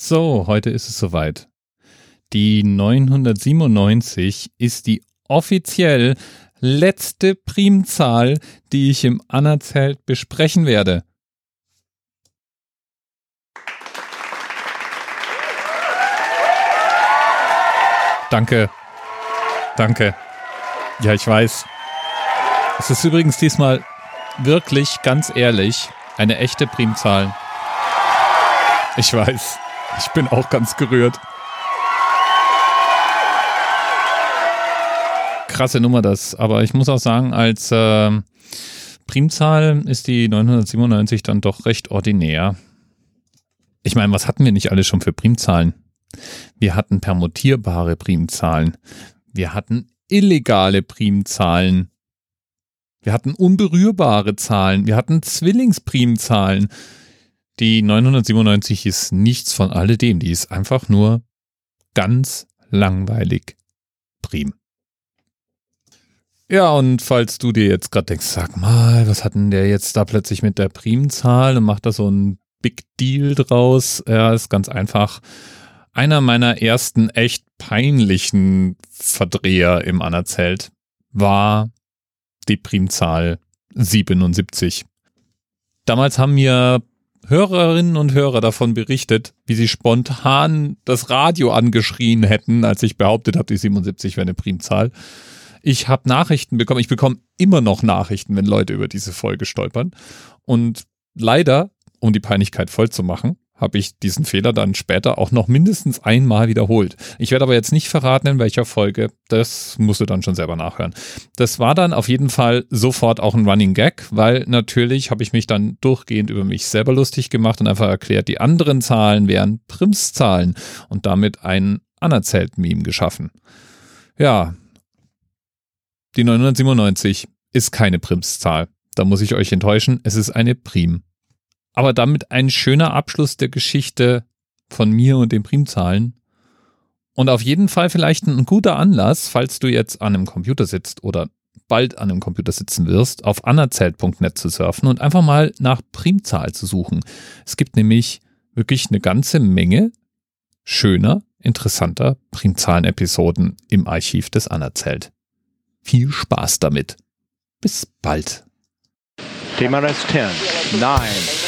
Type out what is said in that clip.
So, heute ist es soweit. Die 997 ist die offiziell letzte Primzahl, die ich im Anna-Zelt besprechen werde. Danke. Danke. Ja, ich weiß. Es ist übrigens diesmal wirklich, ganz ehrlich, eine echte Primzahl. Ich weiß. Ich bin auch ganz gerührt. Krasse Nummer das, aber ich muss auch sagen, als äh, Primzahl ist die 997 dann doch recht ordinär. Ich meine, was hatten wir nicht alles schon für Primzahlen? Wir hatten permutierbare Primzahlen. Wir hatten illegale Primzahlen. Wir hatten unberührbare Zahlen. Wir hatten Zwillingsprimzahlen. Die 997 ist nichts von alledem. Die ist einfach nur ganz langweilig prim. Ja, und falls du dir jetzt gerade denkst, sag mal, was hat denn der jetzt da plötzlich mit der Primzahl und macht da so ein Big Deal draus? Ja, ist ganz einfach. Einer meiner ersten echt peinlichen Verdreher im Anerzelt war die Primzahl 77. Damals haben mir Hörerinnen und Hörer davon berichtet, wie sie spontan das Radio angeschrien hätten, als ich behauptet habe, die 77 wäre eine Primzahl. Ich habe Nachrichten bekommen, ich bekomme immer noch Nachrichten, wenn Leute über diese Folge stolpern. Und leider, um die Peinlichkeit voll zu machen, habe ich diesen Fehler dann später auch noch mindestens einmal wiederholt. Ich werde aber jetzt nicht verraten, in welcher Folge. Das musst du dann schon selber nachhören. Das war dann auf jeden Fall sofort auch ein Running Gag, weil natürlich habe ich mich dann durchgehend über mich selber lustig gemacht und einfach erklärt, die anderen Zahlen wären Primszahlen und damit ein Anerzählt-Meme geschaffen. Ja, die 997 ist keine Primszahl. Da muss ich euch enttäuschen, es ist eine Prim aber damit ein schöner Abschluss der Geschichte von mir und den Primzahlen. Und auf jeden Fall vielleicht ein guter Anlass, falls du jetzt an einem Computer sitzt oder bald an einem Computer sitzen wirst, auf anerzählt.net zu surfen und einfach mal nach Primzahl zu suchen. Es gibt nämlich wirklich eine ganze Menge schöner, interessanter Primzahlen-Episoden im Archiv des Anerzählt. Viel Spaß damit. Bis bald. TMRS 10, 9, 8.